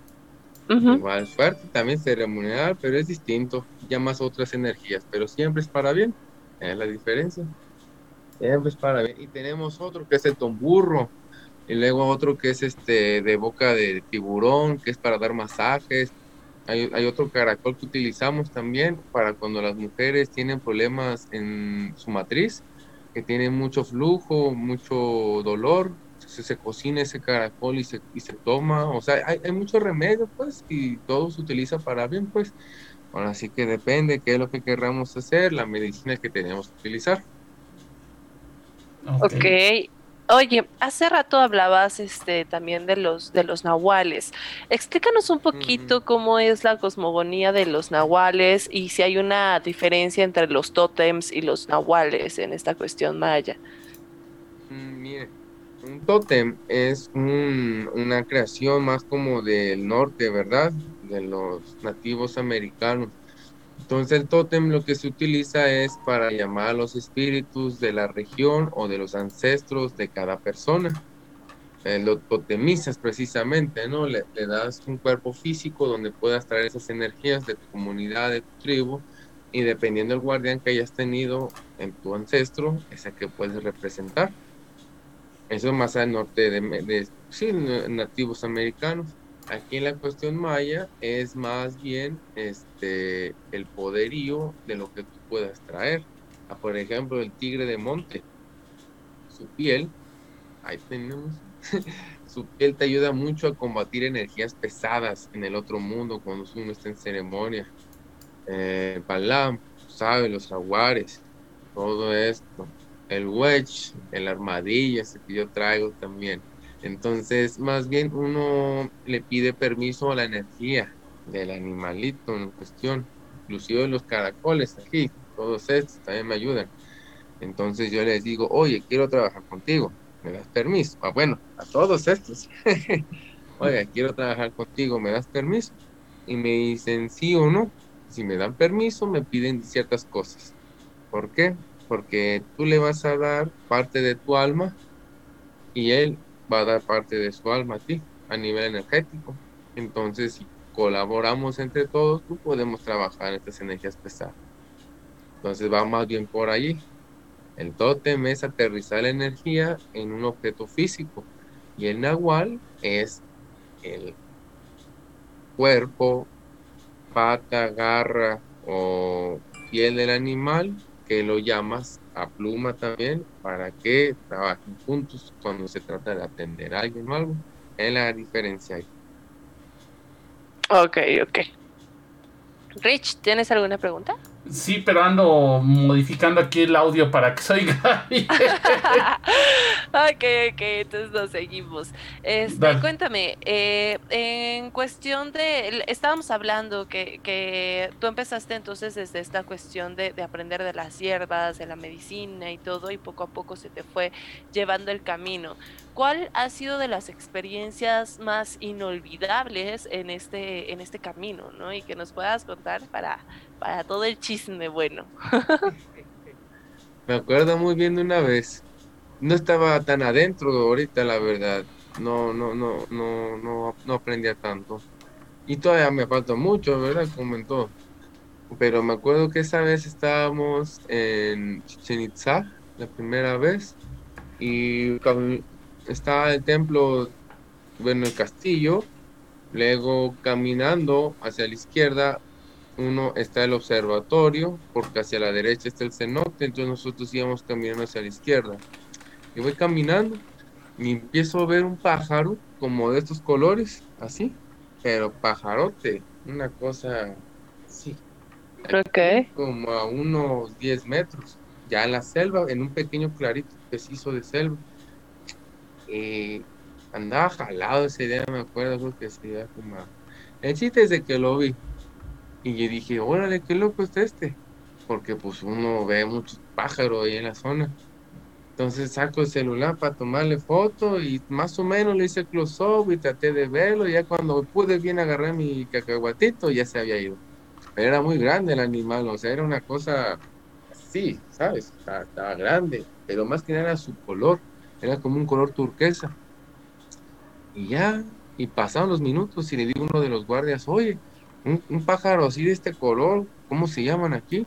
Ujú. Igual fuerte, también ceremonial, pero es distinto, ya más otras energías, pero siempre es para bien, es la diferencia. Siempre es para bien. Y tenemos otro que es el tomburro, y luego otro que es este de boca de tiburón, que es para dar masajes. Hay, hay otro caracol que utilizamos también para cuando las mujeres tienen problemas en su matriz, que tienen mucho flujo, mucho dolor, se, se cocina ese caracol y se, y se toma, o sea, hay, hay mucho remedio, pues, y todo se utiliza para bien, pues. Ahora sí que depende qué es lo que querramos hacer, la medicina que tenemos que utilizar. Ok. Oye, hace rato hablabas este también de los de los nahuales. Explícanos un poquito cómo es la cosmogonía de los nahuales y si hay una diferencia entre los tótems y los nahuales en esta cuestión maya. Mm, mire, un tótem es un- una creación más como del norte, ¿verdad? De los nativos americanos. Entonces el tótem lo que se utiliza es para llamar a los espíritus de la región o de los ancestros de cada persona. Eh, lo totemizas precisamente, ¿no? Le, das un cuerpo físico donde puedas traer esas energías de tu comunidad, de tu tribu, y dependiendo del guardián que hayas tenido en tu ancestro, es el que puedes representar. Eso es más al norte de, sí, na- nativos americanos. Aquí en la cuestión maya es más bien este el poderío de lo que tú puedas traer. Ah, por ejemplo, el tigre de monte. Su piel, ahí tenemos. Su piel te ayuda mucho a combatir energías pesadas en el otro mundo cuando uno está en ceremonia. Eh, Balam, sabe, los jaguares, todo esto el wedge, el armadillo, ese que yo traigo también. Entonces, más bien uno le pide permiso a la energía del animalito en cuestión, inclusive los caracoles aquí, todos estos también me ayudan. Entonces yo les digo, oye, quiero trabajar contigo, ¿me das permiso? Ah, bueno, a todos estos. oye, quiero trabajar contigo, ¿me das permiso? Y me dicen sí o no. Si me dan permiso, me piden ciertas cosas. ¿Por qué? Porque tú le vas a dar parte de tu alma y él va a dar parte de su alma a ti a nivel energético. Entonces, si colaboramos entre todos, pues podemos trabajar estas energías pesadas. Entonces va más bien por allí. El tótem es aterrizar la energía en un objeto físico y el nahual es el cuerpo, pata, garra o piel del animal que lo llamas a pluma también para que trabajen juntos cuando se trata de atender a alguien o algo. Es la diferencia ahí. Ok, ok. Rich, ¿tienes alguna pregunta? Sí, pero ando modificando aquí el audio para que se oiga bien. ok, ok, entonces nos seguimos. Este, Dale. cuéntame, eh, en cuestión de, estábamos hablando que, que tú empezaste entonces desde esta cuestión de, de aprender de las hierbas, de la medicina y todo, y poco a poco se te fue llevando el camino. ¿Cuál ha sido de las experiencias más inolvidables en este, en este camino, ¿no? Y que nos puedas contar para, para todo el chisme bueno. Me acuerdo muy bien de una vez. No estaba tan adentro ahorita, la verdad. No, no, no, no, no, no aprendía tanto. Y todavía me falta mucho, ¿verdad? Como en todo. Pero me acuerdo que esa vez estábamos en Chichen Itza, la primera vez, y estaba el templo, bueno, el castillo, Luego caminando hacia la izquierda, uno está el observatorio, porque hacia la derecha está el cenote, entonces nosotros íbamos caminando hacia la izquierda. Y voy caminando y empiezo a ver un pájaro como de estos colores, así, pero pajarote, una cosa así. Ok. Como a unos 10 metros, ya en la selva, en un pequeño clarito que se hizo de selva. Y andaba jalado ese día, me acuerdo, creo que se iba como... El chiste es de que lo vi. Y yo dije, órale, qué loco está este. Porque pues uno ve muchos pájaros ahí en la zona. Entonces saco el celular para tomarle foto y más o menos le hice close-up y traté de verlo. Y ya cuando pude bien agarrar mi cacahuatito, ya se había ido. Pero era muy grande el animal, o sea, era una cosa así, ¿sabes? Estaba, grande, pero más que nada su color. Era como un color turquesa. Y ya, y pasaron los minutos y le digo a uno de los guardias, oye, un, un pájaro así de este color, ¿cómo se llaman aquí?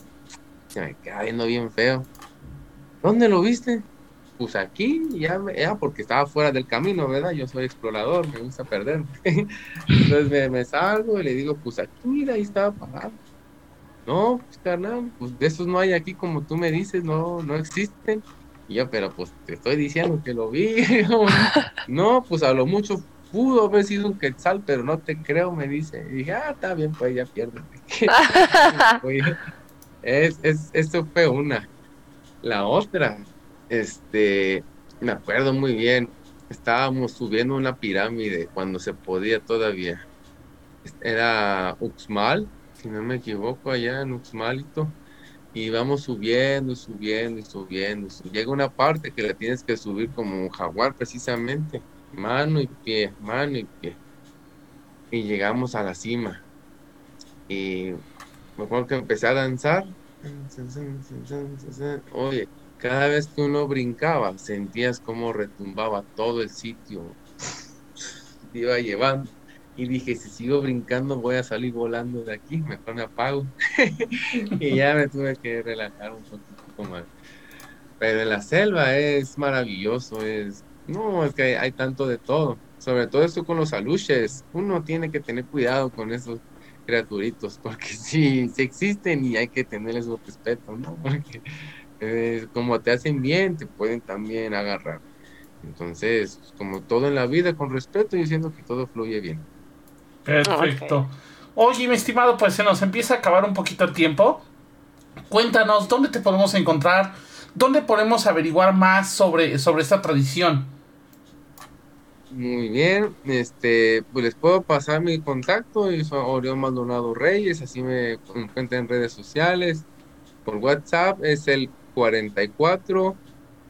Se me queda viendo bien feo. ¿Dónde lo viste? Pues aquí, ya, ya porque estaba fuera del camino, ¿verdad? Yo soy explorador, me gusta perder. Entonces me, me salgo y le digo, pues aquí, mira, ahí estaba parado. No, pues carnal, pues de esos no hay aquí como tú me dices, no, no existen. Y yo, pero pues te estoy diciendo que lo vi. no, pues a lo mucho pudo haber sido un quetzal, pero no te creo, me dice. Y dije, ah, está bien, pues ya pierde. Es, es, esto fue una. La otra, este, me acuerdo muy bien, estábamos subiendo una pirámide cuando se podía todavía. Era Uxmal, si no me equivoco, allá en Uxmalito. Y vamos subiendo, y subiendo y subiendo. Llega una parte que la tienes que subir como un jaguar precisamente. Mano y pie, mano y pie. Y llegamos a la cima. Y me acuerdo que empecé a danzar. Oye, cada vez que uno brincaba, sentías como retumbaba todo el sitio. Te iba llevando. Y dije, si sigo brincando voy a salir volando de aquí, mejor me apago. y ya me tuve que relajar un poquito más. Pero en la selva es maravilloso, es... No, es que hay, tanto de todo. Sobre todo esto con los aluches. Uno tiene que tener cuidado con esos criaturitos, porque sí, sí existen y hay que tenerles su respeto, ¿no? Porque eh, como te hacen bien, te pueden también agarrar. Entonces, como todo en la vida, con respeto, yo siento que todo fluye bien. Perfecto. Oye, mi estimado, pues se nos empieza a acabar un poquito el tiempo. Cuéntanos, ¿dónde te podemos encontrar? ¿Dónde podemos averiguar más sobre, sobre esta tradición? Muy bien, este, pues les puedo pasar mi contacto, yo soy Orión Maldonado Reyes, así me encuentran en redes sociales. Por WhatsApp es el 44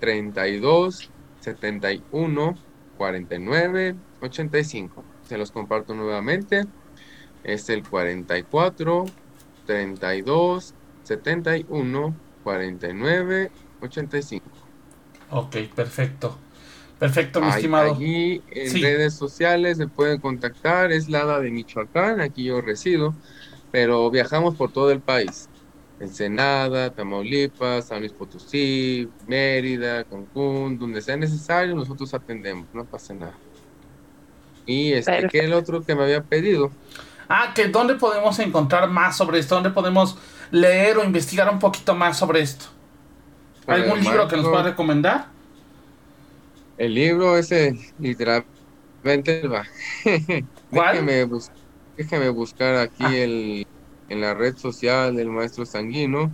32 71 49 85. Se los comparto nuevamente. Es el 44 32 71 49 85. Ok, perfecto. Perfecto, mi estimado. Allí en Sí. redes sociales se pueden contactar, es Lada de Michoacán, aquí yo resido, pero viajamos por todo el país. Ensenada, Tamaulipas, San Luis Potosí, Mérida, Cancún, donde sea necesario, nosotros atendemos, no pasa nada. Y este, que el otro que me había pedido, Ah, que ¿dónde podemos encontrar más sobre esto? ¿Dónde podemos leer o investigar un poquito más sobre esto? ¿Algún libro que nos pueda recomendar? el libro ese literalmente va. ¿Cuál? Déjeme, bus- déjeme buscar aquí Ah. el, en la red social del maestro Sanguino.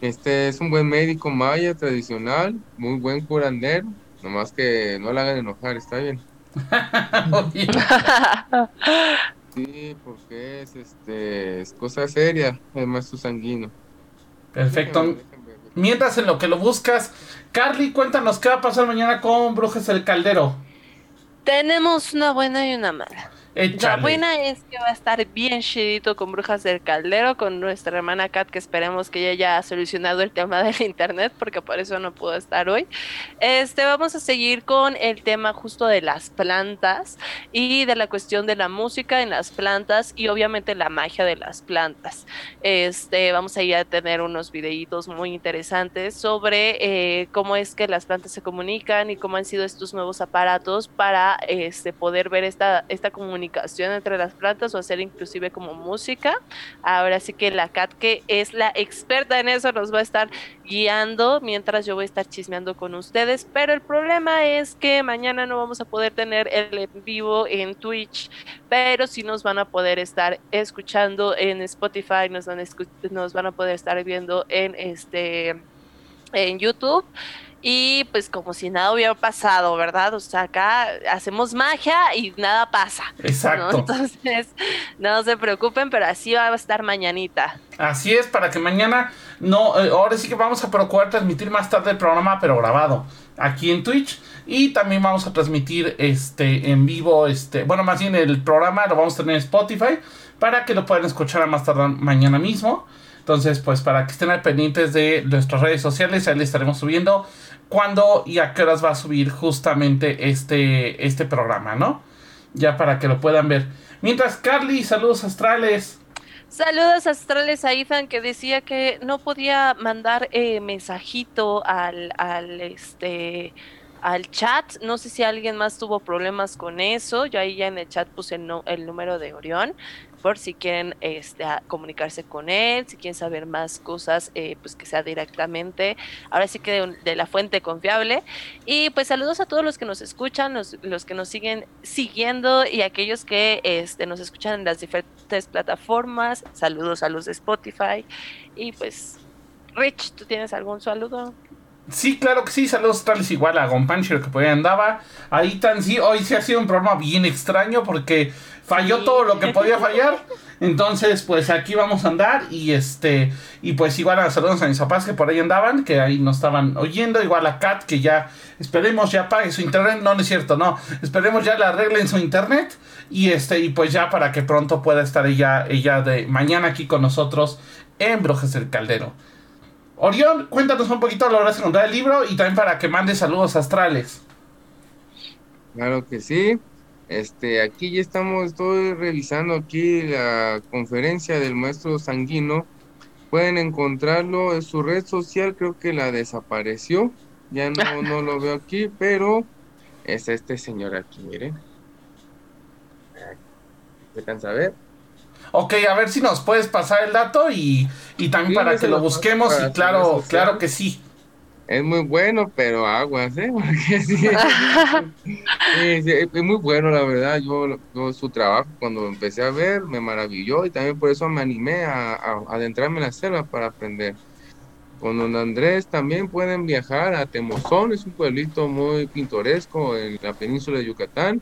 Este es un buen médico maya tradicional, muy buen curandero, nomás que no le hagan enojar, está bien. Sí, porque es este es cosa seria el maestro Sanguino. Perfecto. Déjame- déjame ver. Mientras en lo que lo buscas, Carly, cuéntanos qué va a pasar mañana con Brujas del Caldero. Tenemos una buena y una mala. La Échale. buena es que va a estar bien chidito con Brujas del Caldero, con nuestra hermana Kat, que esperemos que ella haya solucionado el tema del internet, porque por eso no pudo estar hoy. Este, vamos a seguir con el tema justo de las plantas y de la cuestión de la música en las plantas y obviamente la magia de las plantas. Este, vamos a ir a tener unos videitos muy interesantes sobre eh, cómo es que las plantas se comunican y cómo han sido estos nuevos aparatos para este, poder ver esta, esta comunicación comunicación entre las plantas o hacer inclusive como música. Ahora sí que la Cat, que es la experta en eso, nos va a estar guiando mientras yo voy a estar chismeando con ustedes. Pero el problema es que mañana no vamos a poder tener el en vivo en Twitch, pero sí nos van a poder estar escuchando en Spotify, nos van a, nos van a poder estar viendo en este en YouTube y pues como si nada hubiera pasado, ¿verdad? O sea, acá hacemos magia y nada pasa. Exacto. Entonces, no se preocupen, pero así va a estar mañanita. Así es, para que mañana no, eh, ahora sí que vamos a procurar transmitir más tarde el programa, pero grabado aquí en Twitch. Y también vamos a transmitir este en vivo, este, bueno, más bien el programa lo vamos a tener en Spotify para que lo puedan escuchar a más tarde mañana mismo. Entonces, pues para que estén al pendientes de nuestras redes sociales, ahí les estaremos subiendo cuándo y a qué horas va a subir justamente este, este programa, ¿no? Ya para que lo puedan ver. Mientras, Carly, saludos astrales. Saludos astrales a Ethan que decía que no podía mandar eh, mensajito al, al este al chat. No sé si alguien más tuvo problemas con eso. Yo ahí ya en el chat puse el número de Orión por si quieren este, comunicarse con él, si quieren saber más cosas, eh, pues que sea directamente, ahora sí que de, la fuente confiable. Y pues saludos a todos los que nos escuchan, los, los que nos siguen siguiendo y aquellos que este, nos escuchan en las diferentes plataformas. Saludos a los de Spotify. Y pues, Rich, ¿tú tienes algún saludo? Sí, claro que sí, saludos tales igual a Gonpancho que por ahí andaba. Ahí tan sí, hoy sí ha sido un programa bien extraño porque falló todo lo que podía fallar. Entonces, pues aquí vamos a andar y este y pues igual a saludos a mis papás que por ahí andaban, que ahí nos estaban oyendo, igual a Kat que ya esperemos ya pague su internet, no, no es cierto, no, esperemos ya le arreglen su internet y este y pues ya para que pronto pueda estar ella ella de mañana aquí con nosotros en Brujas del Caldero. Orión, cuéntanos un poquito de encontrar el libro y también para que mande saludos astrales. Claro que sí. Este, aquí ya estamos, estoy revisando aquí la conferencia del maestro Sanguino. Pueden encontrarlo en su red social, creo que la desapareció. Ya no, no lo veo aquí, pero es este señor aquí, miren. ¿Se a ver? Ok, a ver si nos puedes pasar el dato y, y también para que lo busquemos y claro, claro que sí es muy bueno, pero aguas, ¿eh? Porque sí, es muy bueno, la verdad. Yo, su trabajo, cuando empecé a ver, me maravilló y también por eso me animé a, adentrarme en la selva para aprender. Con don Andrés también pueden viajar a Temozón, es un pueblito muy pintoresco en la península de Yucatán.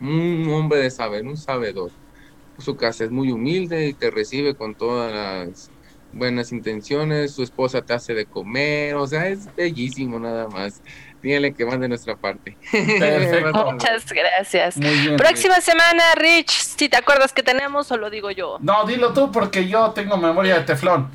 Un hombre de saber, un sabedor. Su casa es muy humilde y te recibe con todas las buenas intenciones, su esposa te hace de comer, o sea, es bellísimo nada más. Díganle que van de nuestra parte. Muchas gracias. Próxima semana, Rich, si te acuerdas que tenemos o lo digo yo. No, dilo tú porque yo tengo memoria de teflón.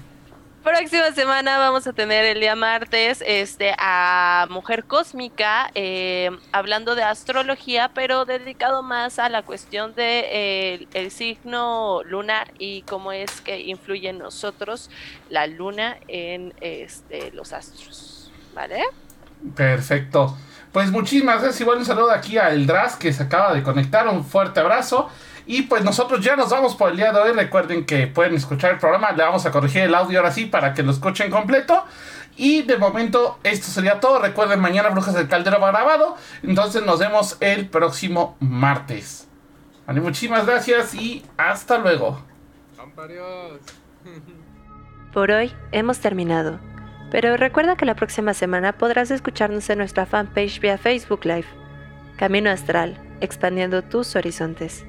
Próxima semana vamos a tener el día martes este, a Mujer Cósmica, eh, hablando de astrología, pero dedicado más a la cuestión de eh, el signo lunar y cómo es que influye en nosotros la luna en este, los astros. ¿Vale? Perfecto. Pues muchísimas gracias. Igual un saludo aquí a Eldras que se acaba de conectar. Un fuerte abrazo. Y pues nosotros ya nos vamos por el día de hoy. Recuerden que pueden escuchar el programa. Le vamos a corregir el audio ahora sí para que lo escuchen completo. Y de momento esto sería todo. Recuerden, mañana Brujas del Caldero va grabado. Entonces nos vemos el próximo martes. Vale, muchísimas gracias y hasta luego. Por hoy hemos terminado. Pero recuerda que la próxima semana podrás escucharnos en nuestra fanpage vía Facebook Live. Camino Astral, expandiendo tus horizontes.